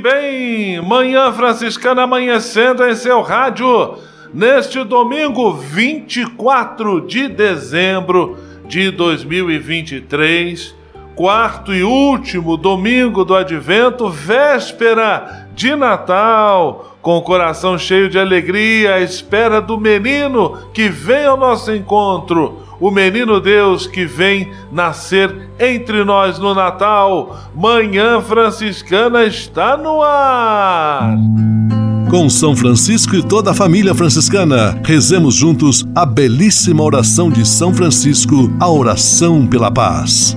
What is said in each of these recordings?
Bem, Manhã Franciscana amanhecendo em seu rádio, neste domingo 24 de dezembro de 2023, quarto e último domingo do advento, véspera de Natal, com o coração cheio de alegria, à espera do menino que vem ao nosso encontro o menino Deus que vem nascer entre nós no Natal. Manhã Franciscana está no ar. Com São Francisco e toda a família franciscana, rezemos juntos a belíssima oração de São Francisco, a oração pela paz.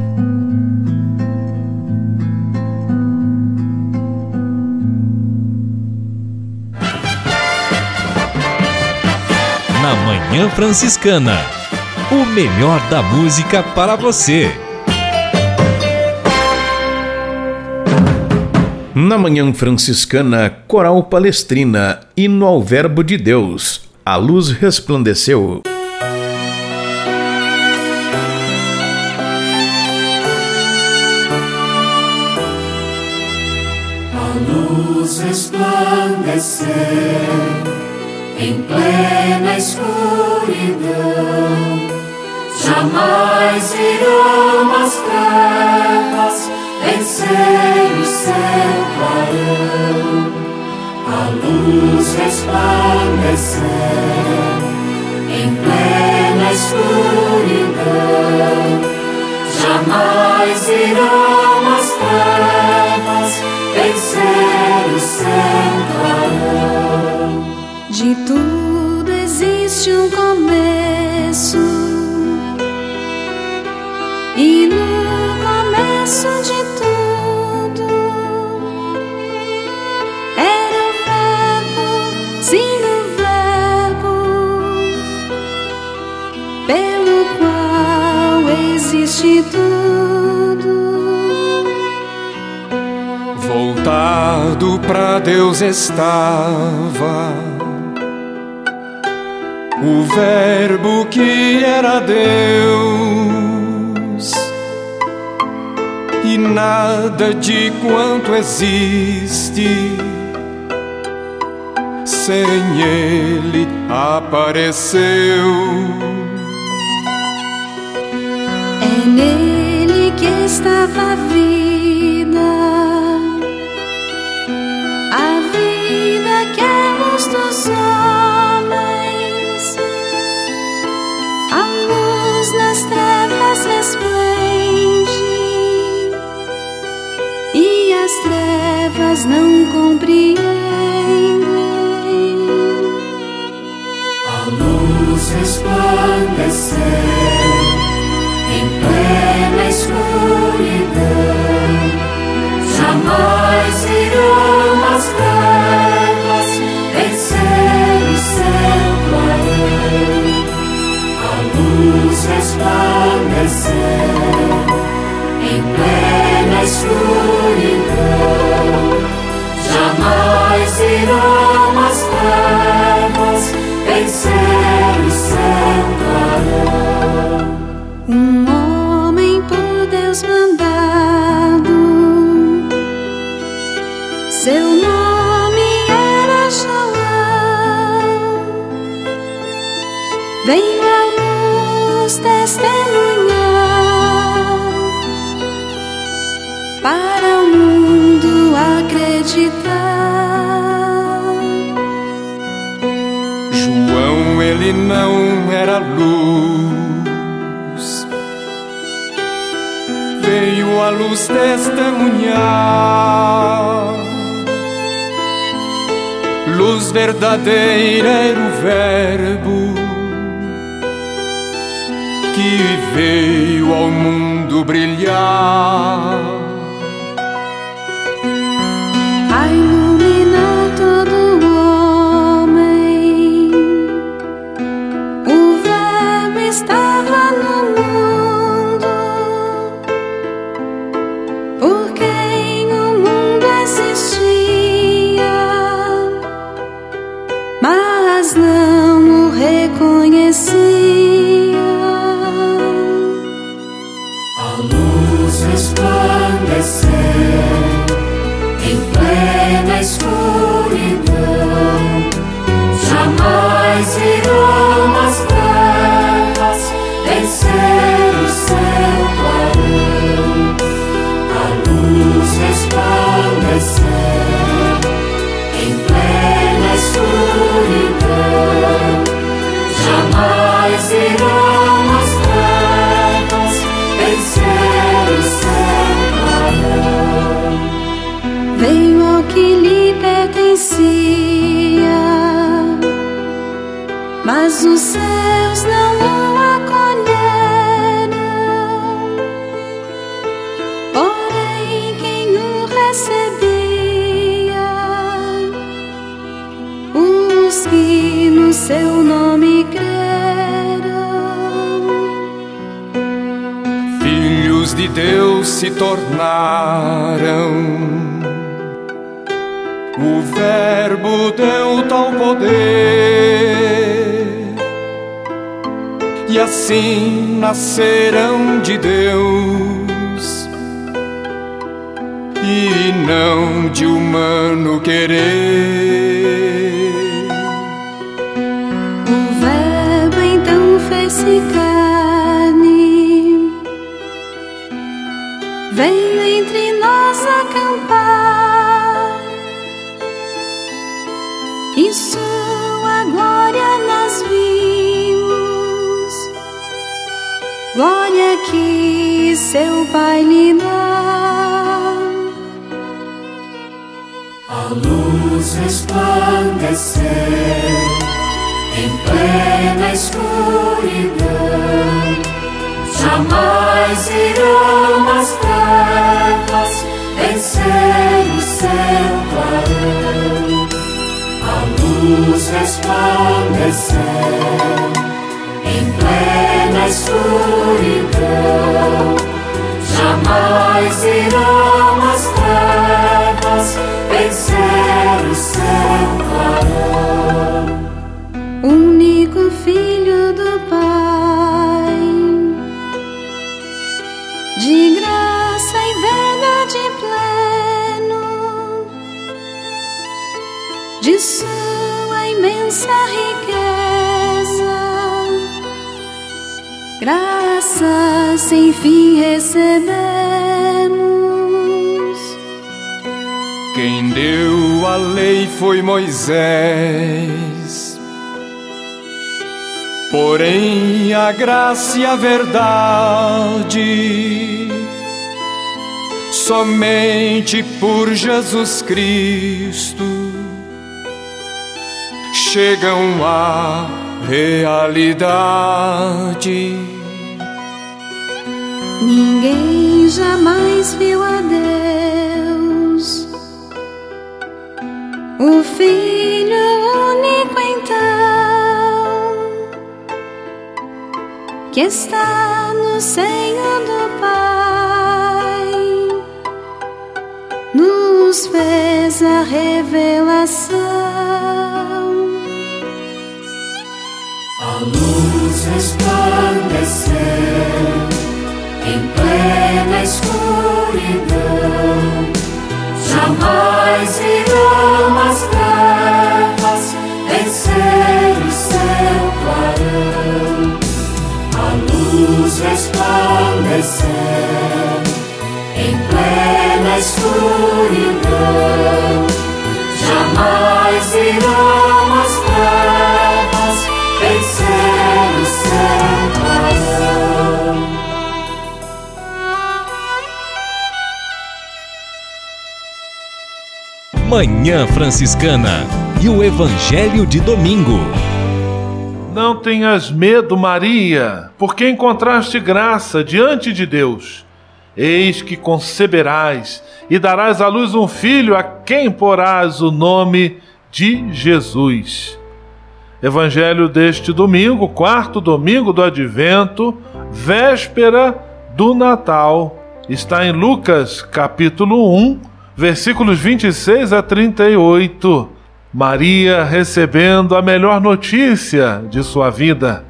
Na Manhã Franciscana. O melhor da música para você. Na Manhã Franciscana, Coral Palestrina, hino ao Verbo de Deus. A luz resplandeceu. A luz resplandeceu em plena escuridão. Jamais irão as trevas vencer o seu clarão. A luz resplandeceu em plena escuridão. Jamais irão as trevas vencer o seu clarão. De tudo existe um começo, e no começo de tudo era o Verbo, sim, o Verbo, pelo qual existe tudo. Voltado para Deus estava o Verbo que era Deus, e nada de quanto existe sem Ele apareceu. É nele que estava a vida, a vida que é luz dos homens, trevas não compreendem. A luz resplandeceu em plena escuridão. Jamais irão as trevas vencer o seu clarão. A luz na escuridão. Jamais irão as trevas vencer o seu clarão. Um homem por Deus mandado, seu João, ele não era luz, veio a luz testemunhar. Luz verdadeira era o Verbo que veio ao mundo brilhar. Que no seu nome creram, filhos de Deus se tornaram. O Verbo deu tal poder e assim nascerão de Deus e não de humano querer. Carne, veio entre nós acampar. E sua glória nas glória que seu Pai lhe dá. A luz resplandecer em plena escuridão, jamais irão as trevas vencer o seu clarão. A luz resplandecer em plena escuridão. Jamais irão as trevas vencer o seu clarão. Único Filho do Pai, de graça e verdade pleno, de sua imensa riqueza graças sem fim recebemos. Quem deu a lei foi Moisés, porém a graça e a verdade somente por Jesus Cristo chegam a realidade. Ninguém jamais viu a Deus, o Filho único então, que está no seio do Pai, nos fez a revelação luz resplandecer em plena escuridão. Jamais irão as trevas vencer o seu clarão luz resplandecer em plena escuridão. Jamais irão as trevas vencer o céu. Manhã Franciscana e o Evangelho de Domingo. Não tenhas medo, Maria, porque encontraste graça diante de Deus. Eis que conceberás e darás à luz um filho a quem porás o nome de Jesus. Evangelho deste domingo, quarto domingo do advento, véspera do Natal. Está em Lucas, capítulo 1, versículos 26 a 38. Maria recebendo a melhor notícia de sua vida.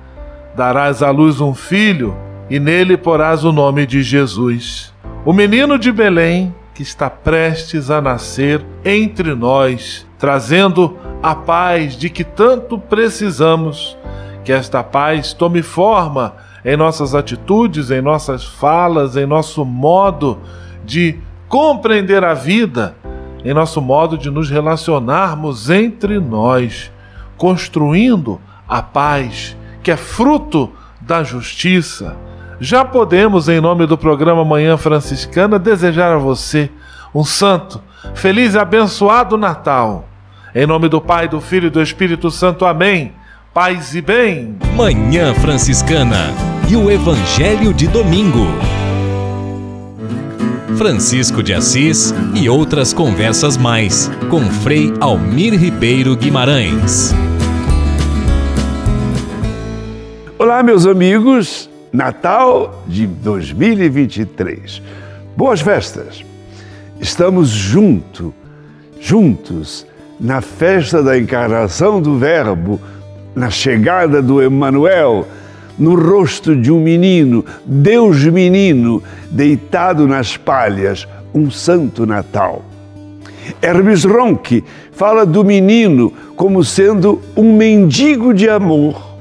Darás à luz um filho e nele porás o nome de Jesus. O menino de Belém, que está prestes a nascer entre nós, trazendo a paz de que tanto precisamos. Que esta paz tome forma em nossas atitudes, em nossas falas, em nosso modo de compreender a vida, em nosso modo de nos relacionarmos entre nós, construindo a paz que é fruto da justiça. Já podemos, em nome do programa Manhã Franciscana, desejar a você um santo, feliz e abençoado Natal em nome do Pai, do Filho e do Espírito Santo. Amém. Paz e bem. Manhã Franciscana e o Evangelho de Domingo. Francisco de Assis e outras conversas mais com Frei Almir Ribeiro Guimarães. Olá, meus amigos. Natal de 2023. Boas festas. Estamos junto, juntos na festa da encarnação do Verbo, na chegada do Emanuel, no rosto de um menino, Deus menino, deitado nas palhas, um santo Natal. Hermes Ronque fala do menino como sendo um mendigo de amor.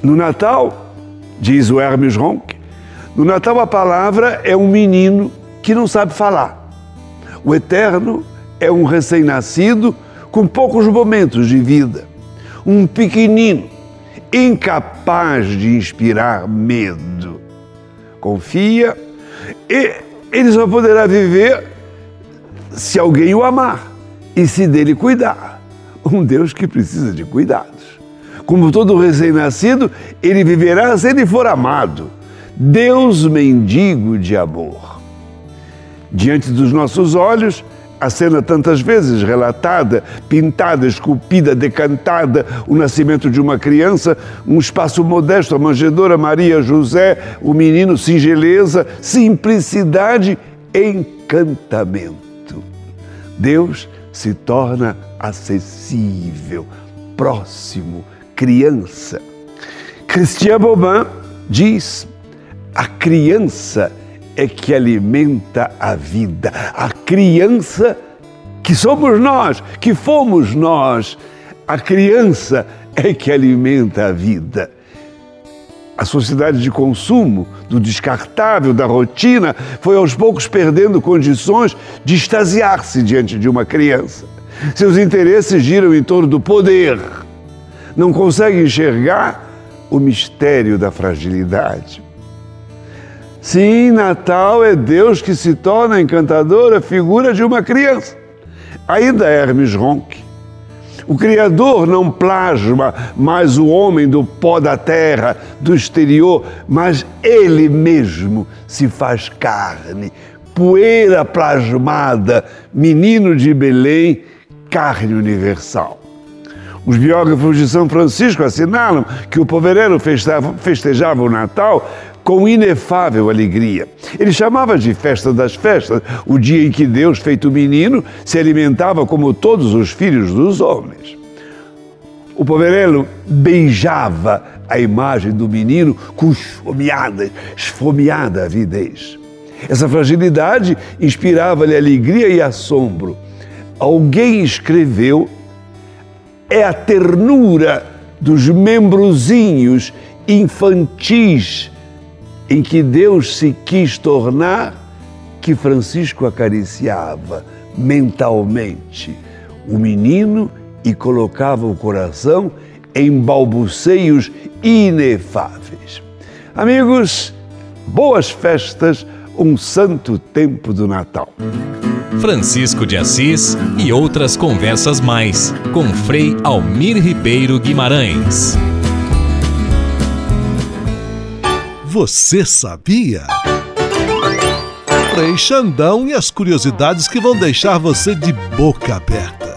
No Natal, diz o Hermes Ronque, no Natal a palavra é um menino que não sabe falar. O Eterno é um recém-nascido com poucos momentos de vida. Um pequenino, incapaz de inspirar medo. Confia e ele só poderá viver se alguém o amar e se dele cuidar. Um Deus que precisa de cuidados. Como todo recém-nascido, ele viverá se ele for amado. Deus mendigo de amor. Diante dos nossos olhos, a cena tantas vezes relatada, pintada, esculpida, decantada, o nascimento de uma criança, um espaço modesto, a Maria José, o menino, singeleza, simplicidade, encantamento. Deus se torna acessível, próximo, criança. Christian Bobin diz: a criança é que alimenta a vida. A criança que somos nós, que fomos nós, a criança é que alimenta a vida. A sociedade de consumo, do descartável, da rotina, foi aos poucos perdendo condições de extasiar-se diante de uma criança. Seus interesses giram em torno do poder. Não consegue enxergar o mistério da fragilidade. Sim, Natal é Deus que se torna encantadora figura de uma criança. Ainda Hermes Ronque. O Criador não plasma mais o homem do pó da terra, do exterior, mas ele mesmo se faz carne, poeira plasmada, menino de Belém, carne universal. Os biógrafos de São Francisco assinalam que o povereiro festejava o Natal com inefável alegria. Ele chamava de festa das festas o dia em que Deus, feito menino, se alimentava como todos os filhos dos homens. O poverello beijava a imagem do menino com esfomeada, esfomeada avidez. Essa fragilidade inspirava-lhe alegria e assombro. Alguém escreveu: é a ternura dos membrozinhos infantis em que Deus se quis tornar, que Francisco acariciava mentalmente o menino e colocava o coração em balbuceios inefáveis. Amigos, boas festas, um santo tempo do Natal. Francisco de Assis e outras conversas mais com Frei Almir Ribeiro Guimarães. Você sabia? Frei Xandão e as curiosidades que vão deixar você de boca aberta.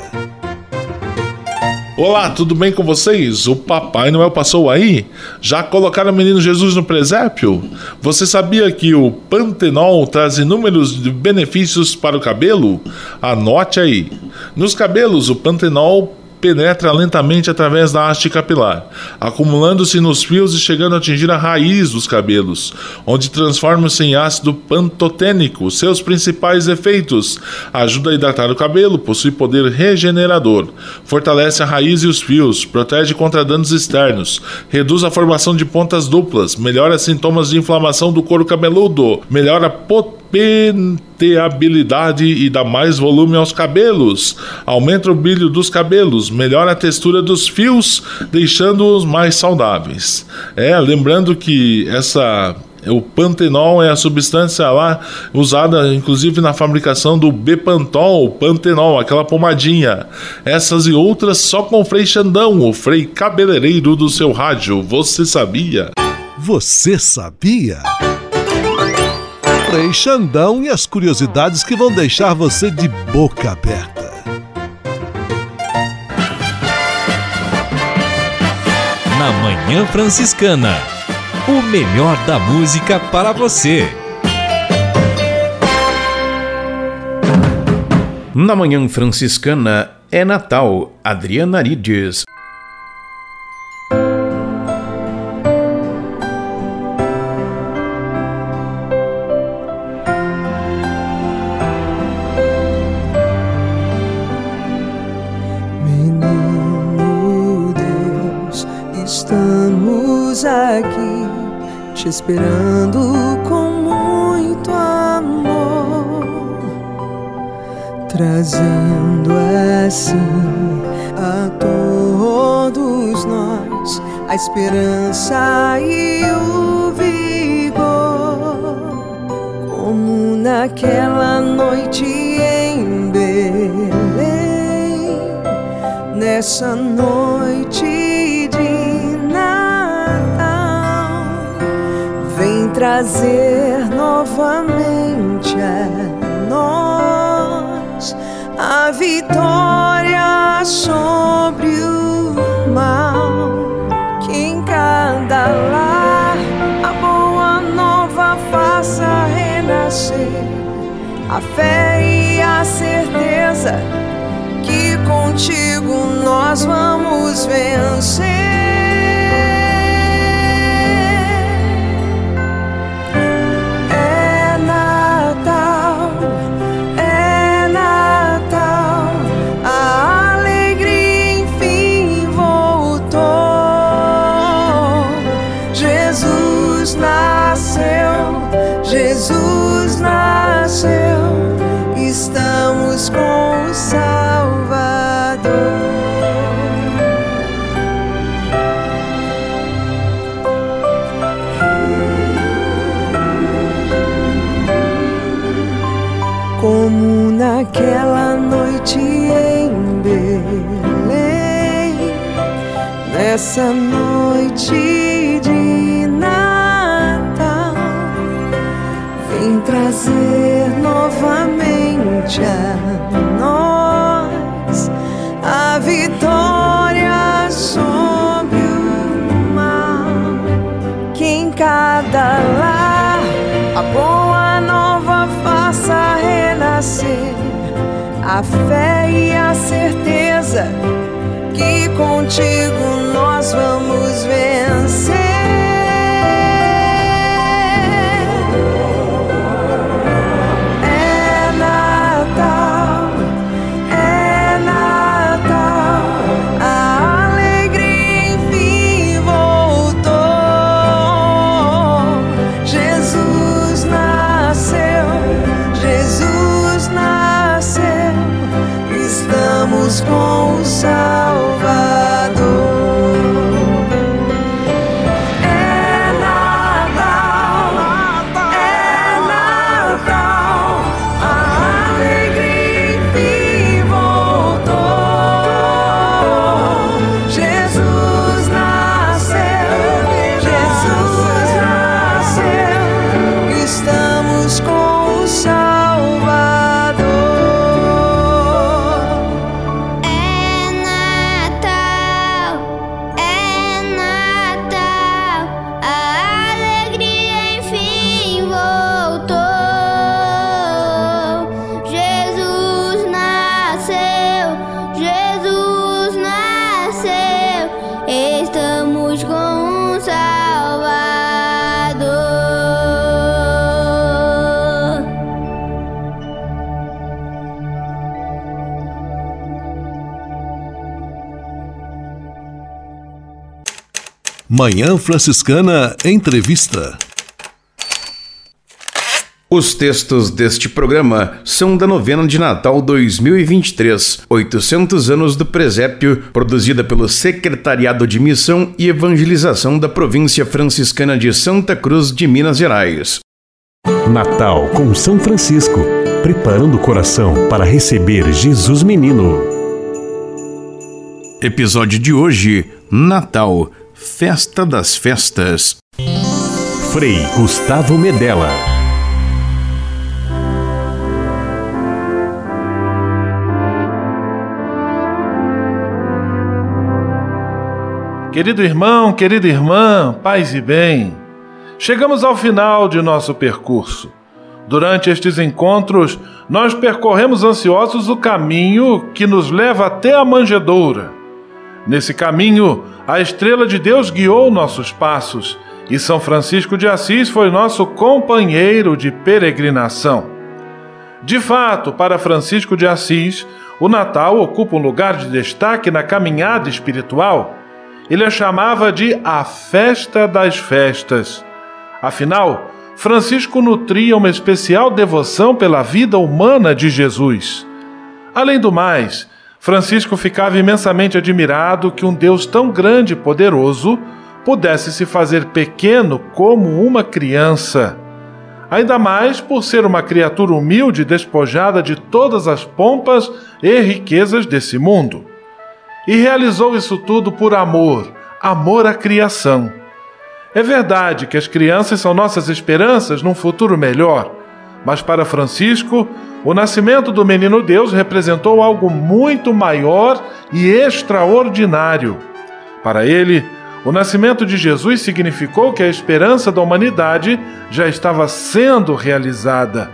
Olá, tudo bem com vocês? O Papai Noel passou aí? Já colocaram o menino Jesus no presépio? Você sabia que o pantenol traz inúmeros benefícios para o cabelo? Anote aí. Nos cabelos, o pantenol penetra lentamente através da haste capilar, acumulando-se nos fios e chegando a atingir a raiz dos cabelos, onde transforma-se em ácido pantotênico. Seus principais efeitos: ajuda a hidratar o cabelo, possui poder regenerador, fortalece a raiz e os fios, protege contra danos externos, reduz a formação de pontas duplas, melhora sintomas de inflamação do couro cabeludo, melhora a penteabilidade e dá mais volume aos cabelos, aumenta o brilho dos cabelos, melhora a textura dos fios, deixando-os mais saudáveis. É, lembrando que essa o pantenol é a substância lá usada inclusive na fabricação do Bepantol, pantenol, aquela pomadinha. Essas e outras só com o Frei Xandão, o Frei cabeleireiro do seu rádio. Você sabia? Você sabia? Frei Xandão e as curiosidades que vão deixar você de boca aberta. Na Manhã Franciscana, o melhor da música para você. Na Manhã Franciscana é Natal, Adriana Arides. A fé e a certeza que contigo nós vamos vencer. Nessa noite de Natal, vem trazer novamente a nós a vitória sobre o mal. Que em cada lar a boa nova faça renascer a fé e a certeza que contigo vamos vencer. É Natal, é Natal, a alegria enfim voltou. Jesus nasceu, Jesus nasceu, estamos com Manhã Franciscana Entrevista. Os textos deste programa são da novena de Natal 2023, 800 anos do presépio, produzida pelo Secretariado de Missão e Evangelização da Província Franciscana de Santa Cruz de Minas Gerais. Natal com São Francisco, preparando o coração para receber Jesus Menino. Episódio de hoje: Natal, Festa das Festas. Frei Gustavo Medella. Querido irmão, querida irmã, paz e bem, chegamos ao final de nosso percurso. Durante estes encontros, nós percorremos ansiosos o caminho que nos leva até a manjedoura. Nesse caminho, a estrela de Deus guiou nossos passos e São Francisco de Assis foi nosso companheiro de peregrinação. De fato, para Francisco de Assis, o Natal ocupa um lugar de destaque na caminhada espiritual ele a chamava de a festa das festas. Afinal, Francisco nutria uma especial devoção pela vida humana de Jesus. Além do mais, Francisco ficava imensamente admirado que um Deus tão grande e poderoso pudesse se fazer pequeno como uma criança. Ainda mais por ser uma criatura humilde e despojada de todas as pompas e riquezas desse mundo. E realizou isso tudo por amor, amor à criação. É verdade que as crianças são nossas esperanças num futuro melhor, mas para Francisco, o nascimento do menino Deus representou algo muito maior e extraordinário. Para ele, o nascimento de Jesus significou que a esperança da humanidade já estava sendo realizada.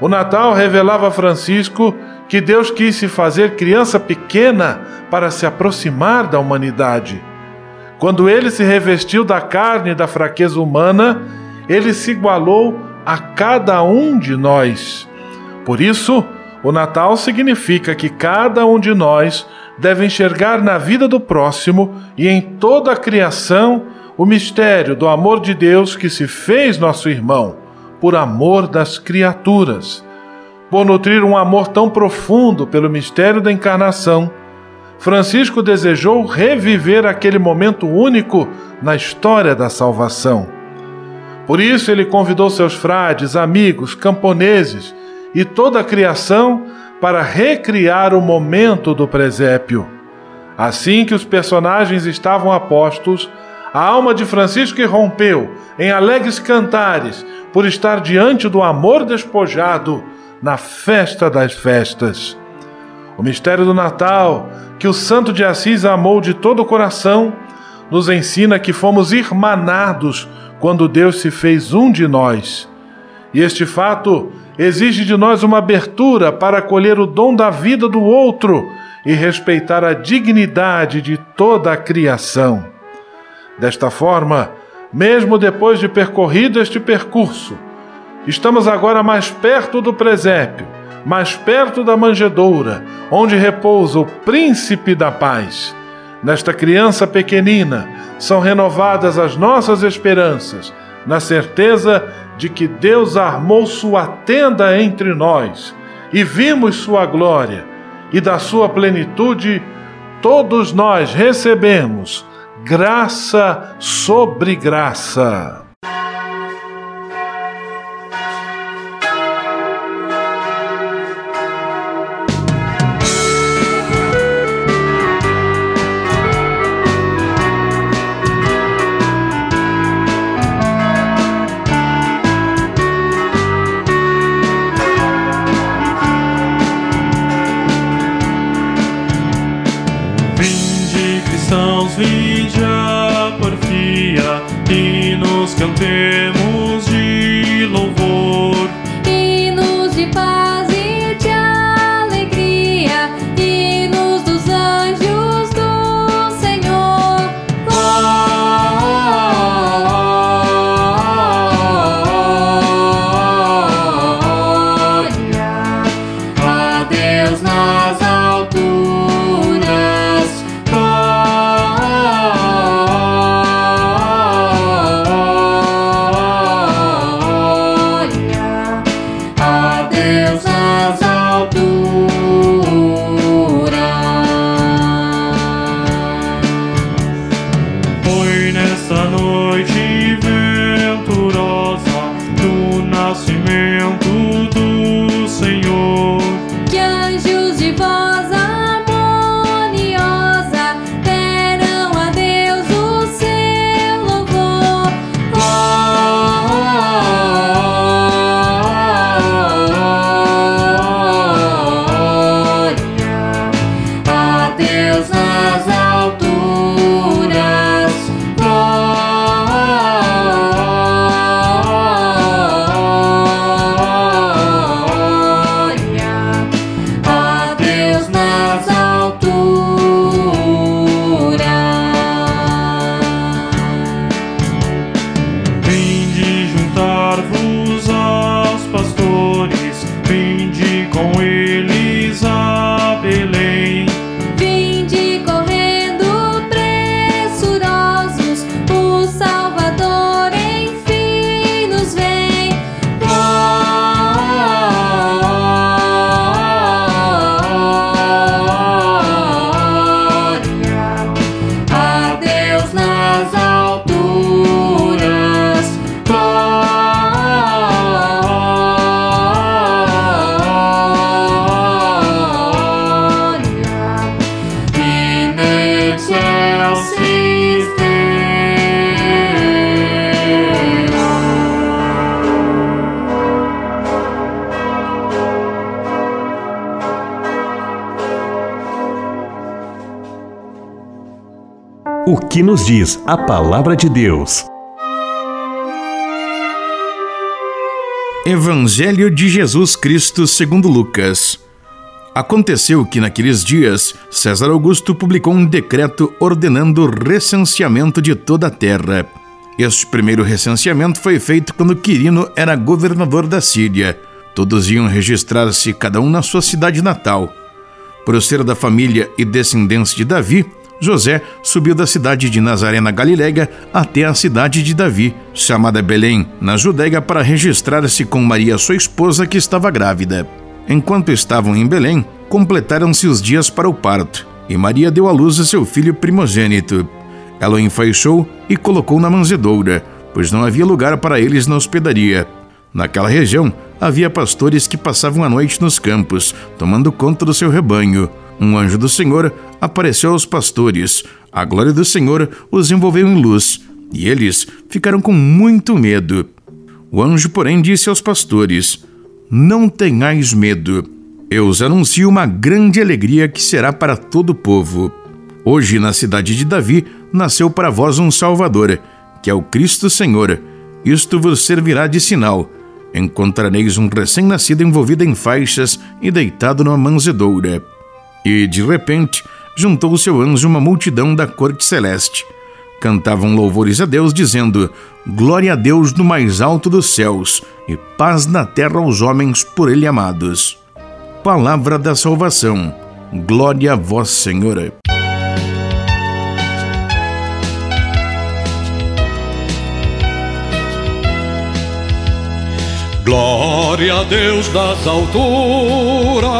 O Natal revelava a Francisco que Deus quis se fazer criança pequena para se aproximar da humanidade. Quando ele se revestiu da carne e da fraqueza humana, ele se igualou a cada um de nós. Por isso, o Natal significa que cada um de nós deve enxergar na vida do próximo e em toda a criação o mistério do amor de Deus que se fez nosso irmão, por amor das criaturas. Por nutrir um amor tão profundo pelo mistério da encarnação, Francisco desejou reviver aquele momento único na história da salvação. Por isso, ele convidou seus frades, amigos, camponeses e toda a criação para recriar o momento do presépio. Assim que os personagens estavam apostos, a alma de Francisco irrompeu em alegres cantares por estar diante do amor despojado na festa das festas. O mistério do Natal, que o Santo de Assis amou de todo o coração, nos ensina que fomos irmanados quando Deus se fez um de nós. E este fato exige de nós uma abertura para acolher o dom da vida do outro e respeitar a dignidade de toda a criação. Desta forma, mesmo depois de percorrido este percurso, Estamos agora mais perto do presépio, mais perto da manjedoura, onde repousa o príncipe da paz. Nesta criança pequenina são renovadas as nossas esperanças, na certeza de que Deus armou sua tenda entre nós e vimos sua glória, e da sua plenitude todos nós recebemos graça sobre graça. sãos vinde a porfia e nos cantemos. Que nos diz a palavra de Deus? Evangelho de Jesus Cristo segundo Lucas. Aconteceu que naqueles dias César Augusto publicou um decreto ordenando o recenseamento de toda a terra. Este primeiro recenseamento foi feito quando Quirino era governador da Síria. Todos iam registrar-se cada um na sua cidade natal. Por ser da família e descendência de Davi, José subiu da cidade de Nazaré na Galiléia até a cidade de Davi, chamada Belém, na Judéia, para registrar-se com Maria, sua esposa, que estava grávida. Enquanto estavam em Belém, completaram-se os dias para o parto, e Maria deu à luz a seu filho primogênito. Ela o enfaixou e colocou na manjedoura, pois não havia lugar para eles na hospedaria. Naquela região, havia pastores que passavam a noite nos campos, tomando conta do seu rebanho. Um anjo do Senhor apareceu aos pastores. A glória do Senhor os envolveu em luz, e eles ficaram com muito medo. O anjo, porém, disse aos pastores: Não tenhais medo. Eu os anuncio uma grande alegria que será para todo o povo. Hoje, na cidade de Davi, nasceu para vós um Salvador, que é o Cristo Senhor. Isto vos servirá de sinal. Encontrareis um recém-nascido envolvido em faixas e deitado numa manzedoura. E, de repente, juntou-se ao anjo uma multidão da corte celeste. Cantavam louvores a Deus, dizendo: Glória a Deus no mais alto dos céus, e paz na terra aos homens por ele amados. Palavra da salvação. Glória a vós, Senhor. Glória a Deus das alturas.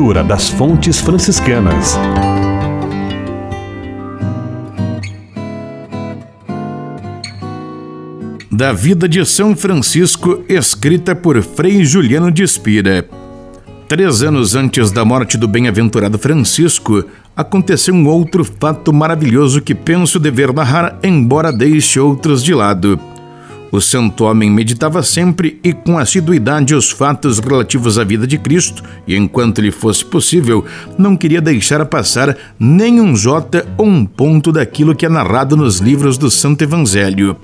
Das fontes franciscanas. Da vida de São Francisco, escrita por Frei Juliano de Espira. Três anos antes da morte do bem-aventurado Francisco, aconteceu um outro fato maravilhoso que penso dever narrar, embora deixe outros de lado. O santo homem meditava sempre e com assiduidade os fatos relativos à vida de Cristo, e enquanto lhe fosse possível, não queria deixar passar nem um jota ou um ponto daquilo que é narrado nos livros do Santo Evangelho.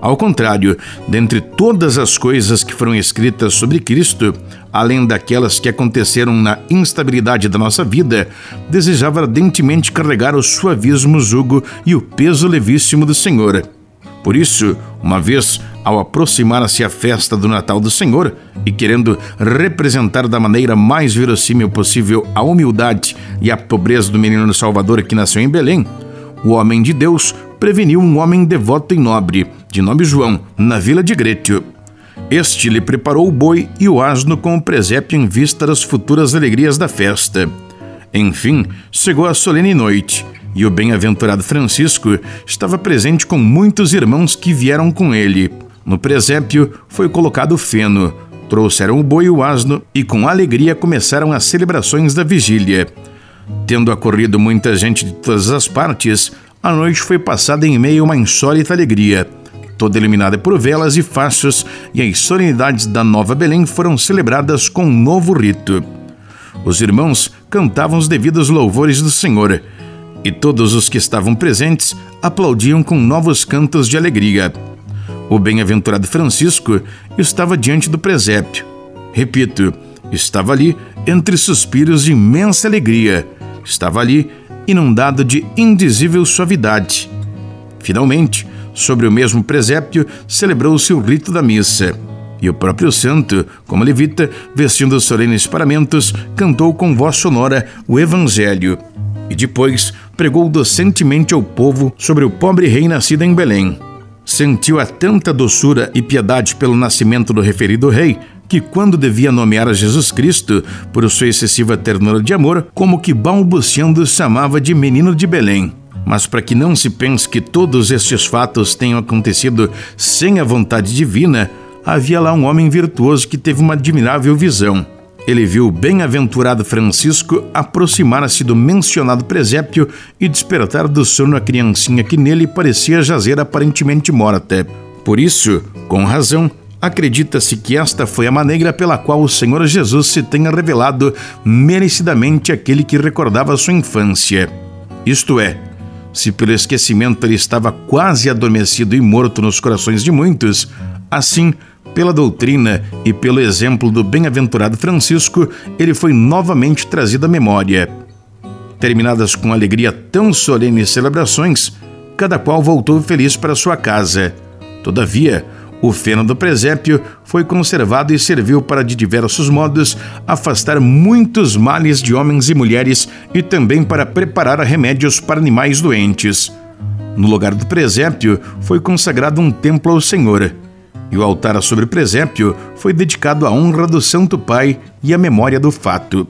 Ao contrário, dentre todas as coisas que foram escritas sobre Cristo, além daquelas que aconteceram na instabilidade da nossa vida, desejava ardentemente carregar o suavismo jugo e o peso levíssimo do Senhor. Por isso, uma vez, ao aproximar-se a festa do Natal do Senhor e querendo representar da maneira mais verossímil possível a humildade e a pobreza do menino Salvador que nasceu em Belém, o homem de Deus preveniu um homem devoto e nobre, de nome João, na vila de Grétio. Este lhe preparou o boi e o asno com o presépio em vista das futuras alegrias da festa. Enfim, chegou a solene noite, e o bem-aventurado Francisco estava presente com muitos irmãos que vieram com ele. No presépio foi colocado o feno, trouxeram o boi e o asno e com alegria começaram as celebrações da vigília. Tendo acorrido muita gente de todas as partes, a noite foi passada em meio a uma insólita alegria. Toda iluminada por velas e fachos, e as solenidades da Nova Belém foram celebradas com um novo rito. Os irmãos cantavam os devidos louvores do Senhor, e todos os que estavam presentes aplaudiam com novos cantos de alegria. O bem-aventurado Francisco estava diante do presépio. Repito, estava ali entre suspiros de imensa alegria. Estava ali inundado de indizível suavidade. Finalmente, sobre o mesmo presépio, celebrou-se o rito da missa. E o próprio santo, como levita, vestindo solenes paramentos, cantou com voz sonora o Evangelho. E depois pregou docentemente ao povo sobre o pobre rei nascido em Belém. Sentiu a tanta doçura e piedade pelo nascimento do referido rei, que quando devia nomear a Jesus Cristo, por sua excessiva ternura de amor, como que balbuciando chamava de menino de Belém. Mas para que não se pense que todos estes fatos tenham acontecido sem a vontade divina, havia lá um homem virtuoso que teve uma admirável visão. Ele viu o bem-aventurado Francisco aproximar-se do mencionado presépio e despertar do sono a criancinha que nele parecia jazer aparentemente morta. Por isso, com razão, Acredita-se que esta foi a maneira pela qual o Senhor Jesus se tenha revelado merecidamente àquele que recordava sua infância. Isto é, se pelo esquecimento ele estava quase adormecido e morto nos corações de muitos, assim, pela doutrina e pelo exemplo do bem-aventurado Francisco, ele foi novamente trazido à memória. Terminadas com alegria tão solenes celebrações, cada qual voltou feliz para sua casa. Todavia, o feno do presépio foi conservado e serviu para, de diversos modos, afastar muitos males de homens e mulheres e também para preparar remédios para animais doentes. No lugar do presépio foi consagrado um templo ao Senhor, e o altar sobre o presépio foi dedicado à honra do Santo Pai e à memória do fato.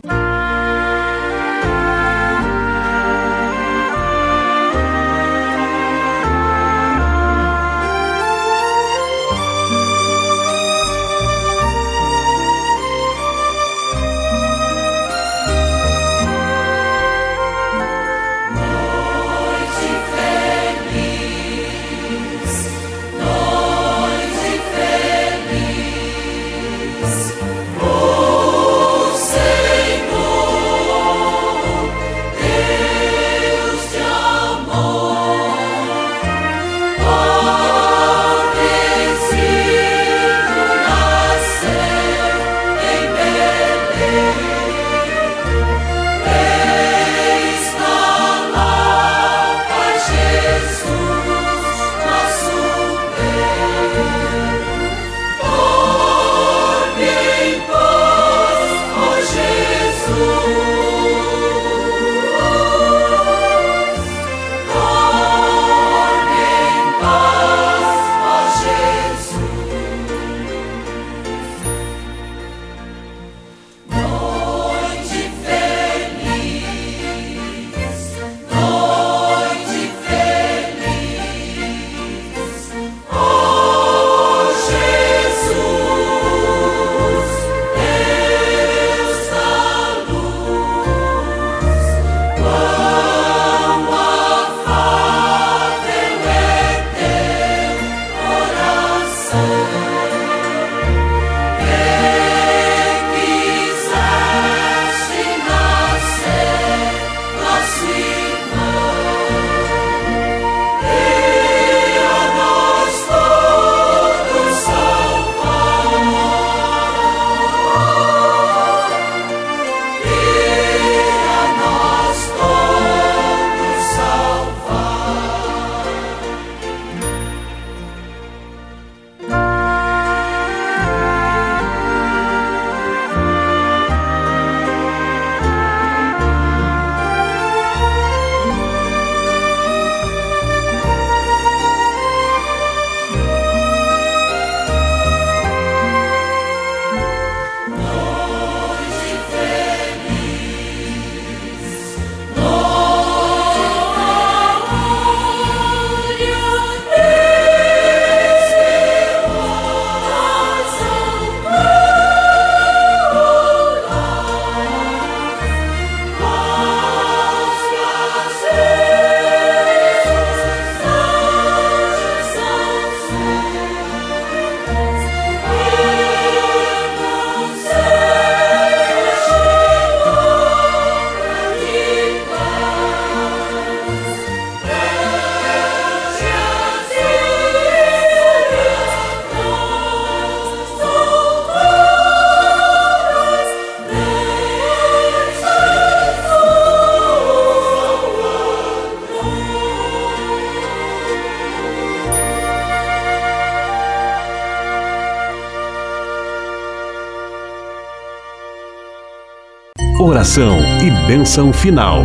Oração e bênção final.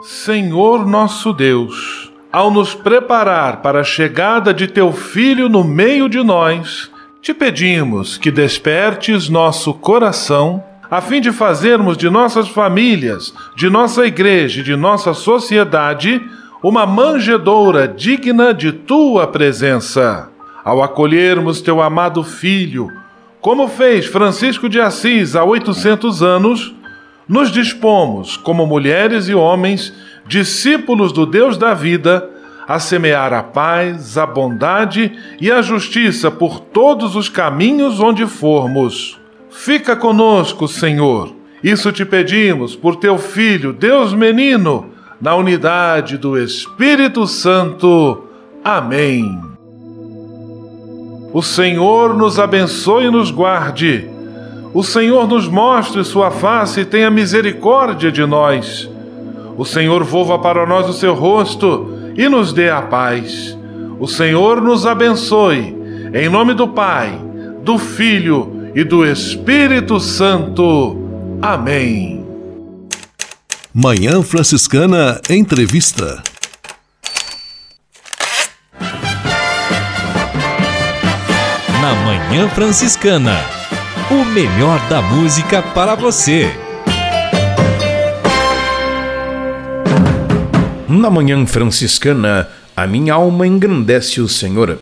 Senhor nosso Deus, ao nos preparar para a chegada de teu Filho no meio de nós, te pedimos que despertes nosso coração a fim de fazermos de nossas famílias, de nossa igreja e de nossa sociedade uma manjedoura digna de tua presença. Ao acolhermos teu amado filho, como fez Francisco de Assis há 800 anos, nos dispomos, como mulheres e homens, discípulos do Deus da vida, a semear a paz, a bondade e a justiça por todos os caminhos onde formos. Fica conosco, Senhor. Isso te pedimos por teu Filho, Deus menino, na unidade do Espírito Santo. Amém. O Senhor nos abençoe e nos guarde. O Senhor nos mostre sua face e tenha misericórdia de nós. O Senhor volva para nós o seu rosto e nos dê a paz. O Senhor nos abençoe. Em nome do Pai, do Filho e do Espírito Santo. Amém. Manhã Franciscana Entrevista. Na Manhã Franciscana. O melhor da música para você. Na manhã franciscana, a minha alma engrandece o Senhor.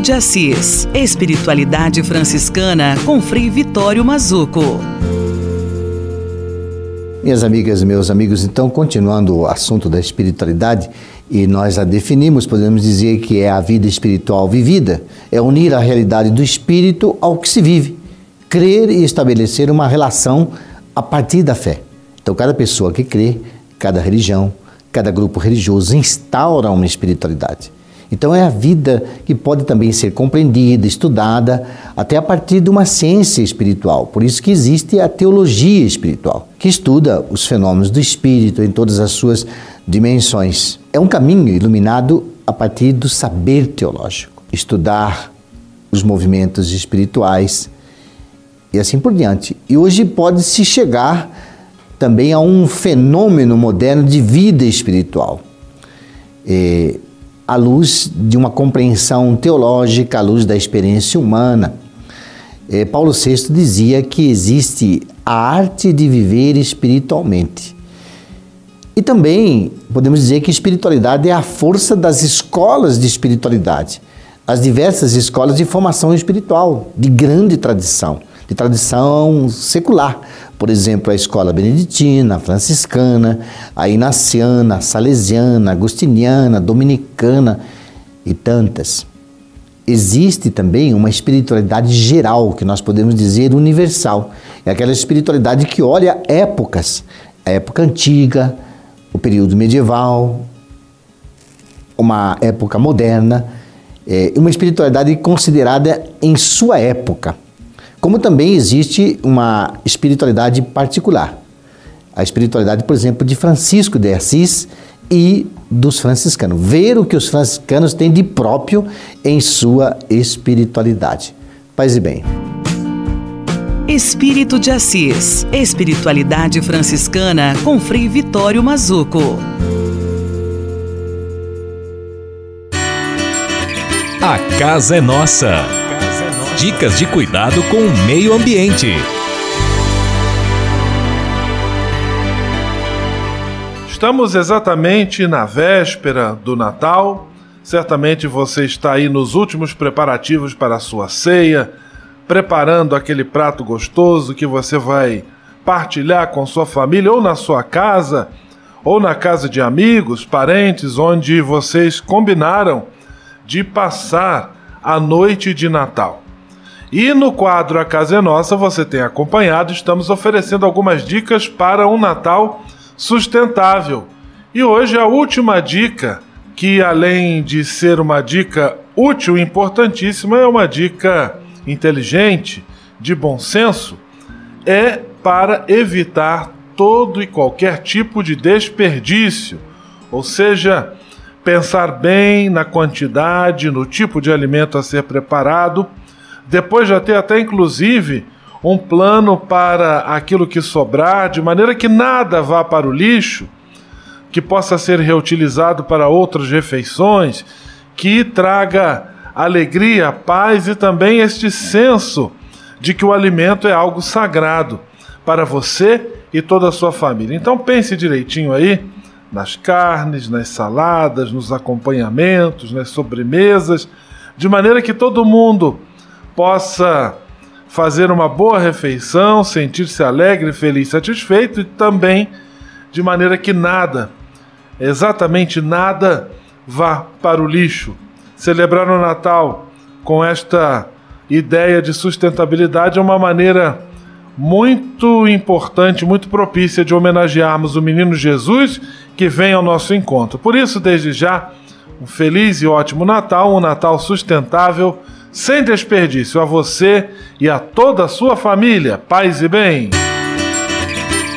De Assis. Espiritualidade franciscana com Frei Vitório Mazuco. Minhas amigas meus amigos, então, continuando o assunto da espiritualidade, e nós a definimos, podemos dizer que é a vida espiritual vivida, é unir a realidade do espírito ao que se vive, crer e estabelecer uma relação a partir da fé. Então, cada pessoa que crê, cada religião, cada grupo religioso instaura uma espiritualidade. Então é a vida que pode também ser compreendida, estudada, até a partir de uma ciência espiritual. Por isso que existe a teologia espiritual, que estuda os fenômenos do espírito em todas as suas dimensões. É um caminho iluminado a partir do saber teológico, estudar os movimentos espirituais e assim por diante. E hoje pode-se chegar também a um fenômeno moderno de vida espiritual. É, à luz de uma compreensão teológica, à luz da experiência humana. É, Paulo VI dizia que existe a arte de viver espiritualmente. E também podemos dizer que espiritualidade é a força das escolas de espiritualidade, as diversas escolas de formação espiritual, de grande tradição, de tradição secular. Por exemplo, a escola beneditina, a franciscana, a inaciana, a salesiana, a agustiniana, a dominicana e tantas. Existe também uma espiritualidade geral, que nós podemos dizer universal. É aquela espiritualidade que olha épocas, a época antiga, o período medieval, uma época moderna, é uma espiritualidade considerada em sua época. Como também existe uma espiritualidade particular. A espiritualidade, por exemplo, de Francisco de Assis e dos franciscanos. Ver o que os franciscanos têm de próprio em sua espiritualidade. Paz e bem. Espírito de Assis. Espiritualidade franciscana com Frei Vitório Mazuco. A casa é nossa. Dicas de cuidado com o meio ambiente. Estamos exatamente na véspera do Natal. Certamente você está aí nos últimos preparativos para a sua ceia, preparando aquele prato gostoso que você vai partilhar com sua família ou na sua casa, ou na casa de amigos, parentes, onde vocês combinaram de passar a noite de Natal. E no quadro A Casa é Nossa, você tem acompanhado, estamos oferecendo algumas dicas para um Natal sustentável. E hoje a última dica, que além de ser uma dica útil e importantíssima, é uma dica inteligente, de bom senso, é para evitar todo e qualquer tipo de desperdício. Ou seja, pensar bem na quantidade, no tipo de alimento a ser preparado, depois já ter até inclusive um plano para aquilo que sobrar, de maneira que nada vá para o lixo, que possa ser reutilizado para outras refeições, que traga alegria, paz e também este senso de que o alimento é algo sagrado para você e toda a sua família. Então pense direitinho aí nas carnes, nas saladas, nos acompanhamentos, nas sobremesas, de maneira que todo mundo possa fazer uma boa refeição, sentir-se alegre, feliz, satisfeito e também de maneira que nada, exatamente nada, vá para o lixo. Celebrar o Natal com esta ideia de sustentabilidade é uma maneira muito importante, muito propícia de homenagearmos o menino Jesus que vem ao nosso encontro. Por isso, desde já, um feliz e ótimo Natal, um Natal sustentável sem desperdício a você e a toda a sua família. Paz e bem.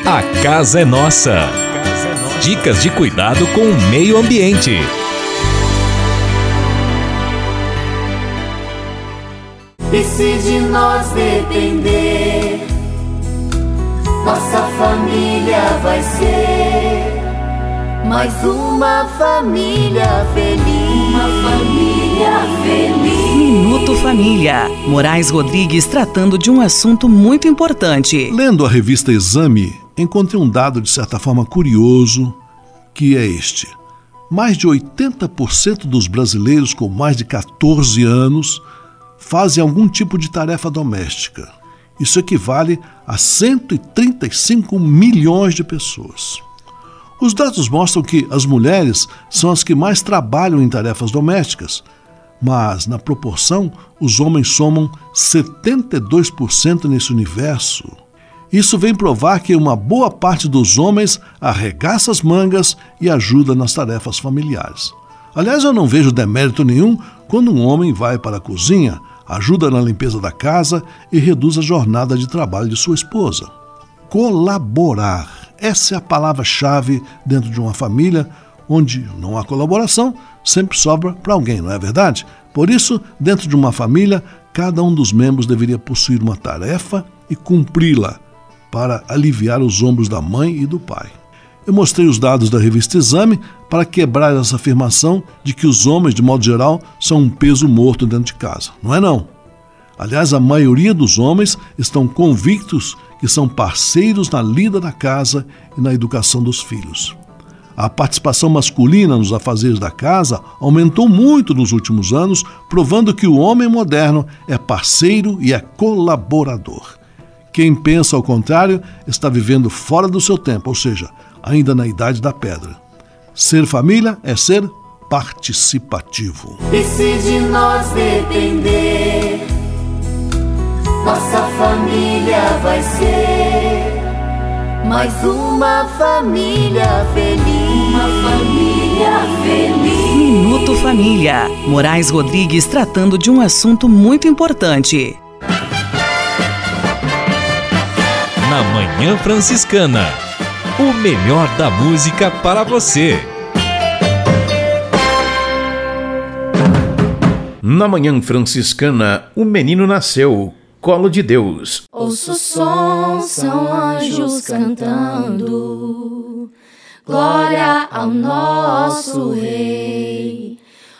A casa é nossa. Dicas de cuidado com o meio ambiente. E se de nós depender, nossa família vai ser mais uma família feliz. Uma família feliz. Minuto Família. Moraes Rodrigues tratando de um assunto muito importante. Lendo a revista Exame, encontrei um dado de certa forma curioso, que é este. Mais de 80% dos brasileiros com mais de 14 anos fazem algum tipo de tarefa doméstica. Isso equivale a 135 milhões de pessoas. Os dados mostram que as mulheres são as que mais trabalham em tarefas domésticas, mas na proporção os homens somam 72% nesse universo. Isso vem provar que uma boa parte dos homens arregaça as mangas e ajuda nas tarefas familiares. Aliás, eu não vejo demérito nenhum quando um homem vai para a cozinha, ajuda na limpeza da casa e reduz a jornada de trabalho de sua esposa. Colaborar. Essa é a palavra-chave dentro de uma família onde não há colaboração, sempre sobra para alguém, não é verdade? Por isso, dentro de uma família, cada um dos membros deveria possuir uma tarefa e cumpri-la para aliviar os ombros da mãe e do pai. Eu mostrei os dados da revista Exame para quebrar essa afirmação de que os homens, de modo geral, são um peso morto dentro de casa. Não é não. Aliás, a maioria dos homens estão convictos que são parceiros na lida da casa e na educação dos filhos. A participação masculina nos afazeres da casa aumentou muito nos últimos anos, provando que o homem moderno é parceiro e é colaborador. Quem pensa ao contrário está vivendo fora do seu tempo, ou seja, ainda na idade da pedra. Ser família é ser participativo. E se de nós depender, nossa família vai ser mais uma família feliz. Uma família feliz. Minuto Família. Moraes Rodrigues tratando de um assunto muito importante. Na Manhã Franciscana. O melhor da música para você. Na Manhã Franciscana, o menino nasceu. Colo de Deus. Ouço som, são anjos cantando. Glória ao nosso Rei.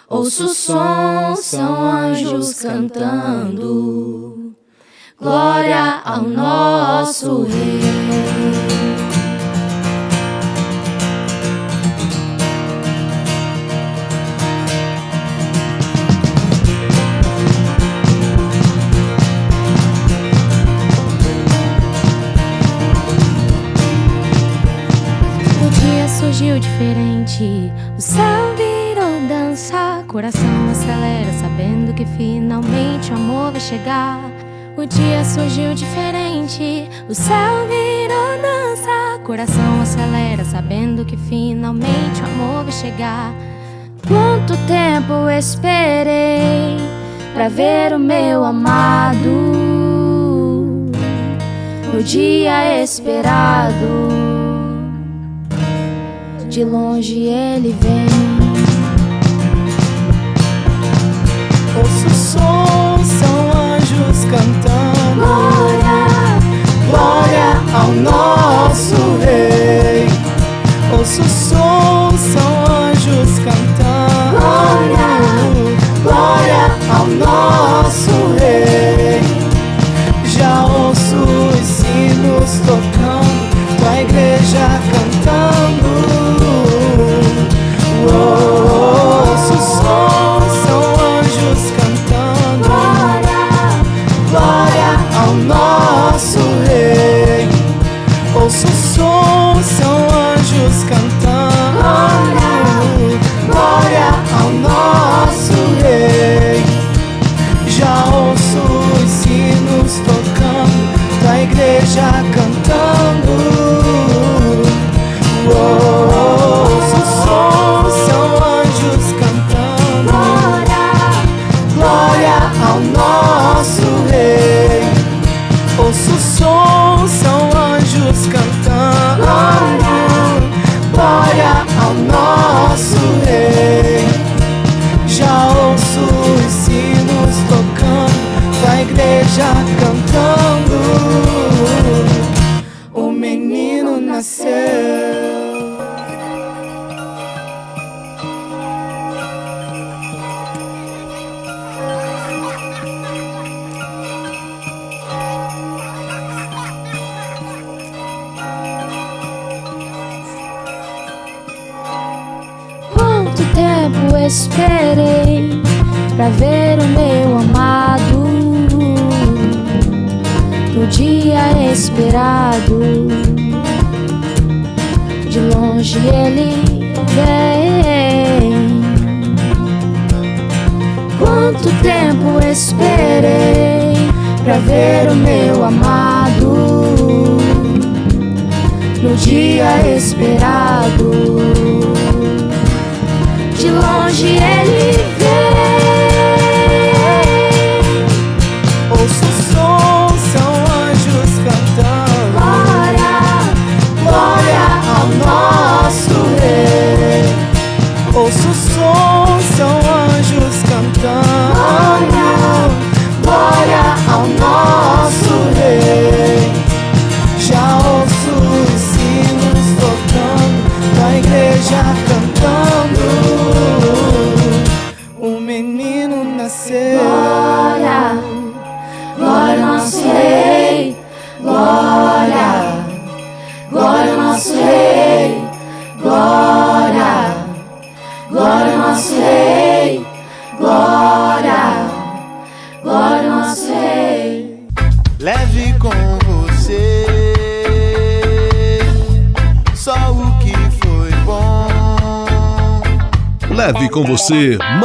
Ouço som, são anjos cantando. Glória ao nosso Rei. Diferente, o céu virou dança, coração acelera, sabendo que finalmente o amor vai chegar. O dia surgiu diferente, o céu virou dança, coração acelera, sabendo que finalmente o amor vai chegar. Quanto tempo eu esperei pra ver o meu amado no dia esperado. De longe ele vem. Ouço o som, são anjos cantando. Glória, glória ao nosso Rei. Ouço o som, são anjos cantando. Glória, glória ao nosso esperei pra ver o meu amado no dia esperado. De longe ele vem. Quanto tempo esperei pra ver o meu amado no dia esperado. De longe ele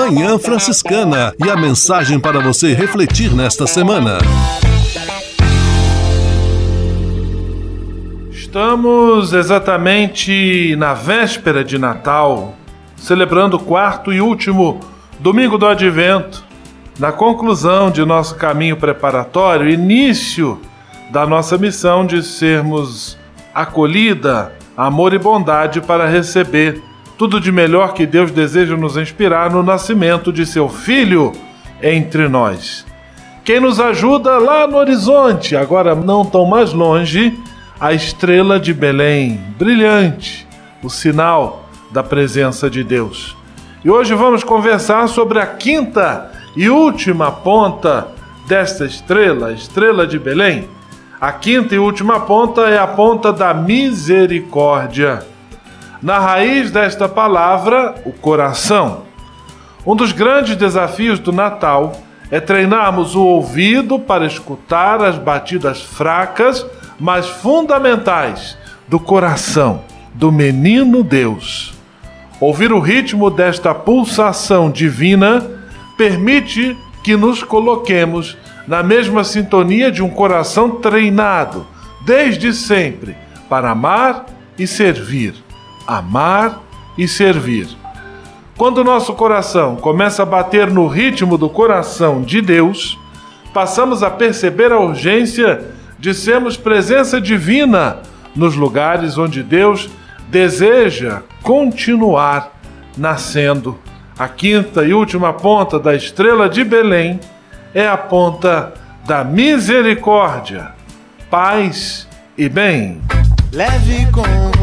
Manhã Franciscana e a mensagem para você refletir nesta semana. Estamos exatamente na véspera de Natal, celebrando o quarto e último domingo do Advento, na conclusão de nosso caminho preparatório, início da nossa missão de sermos acolhida, amor e bondade para receber tudo de melhor que Deus deseja nos inspirar no nascimento de seu Filho entre nós. Quem nos ajuda lá no horizonte, agora não tão mais longe, a estrela de Belém, brilhante, o sinal da presença de Deus. E hoje vamos conversar sobre a quinta e última ponta desta estrela, a estrela de Belém. A quinta e última ponta é a ponta da misericórdia. Na raiz desta palavra, o coração. Um dos grandes desafios do Natal é treinarmos o ouvido para escutar as batidas fracas, mas fundamentais do coração do menino Deus. Ouvir o ritmo desta pulsação divina permite que nos coloquemos na mesma sintonia de um coração treinado desde sempre para amar e servir amar e servir. Quando nosso coração começa a bater no ritmo do coração de Deus, passamos a perceber a urgência de sermos presença divina nos lugares onde Deus deseja continuar nascendo. A quinta e última ponta da estrela de Belém é a ponta da misericórdia, paz e bem. Leve com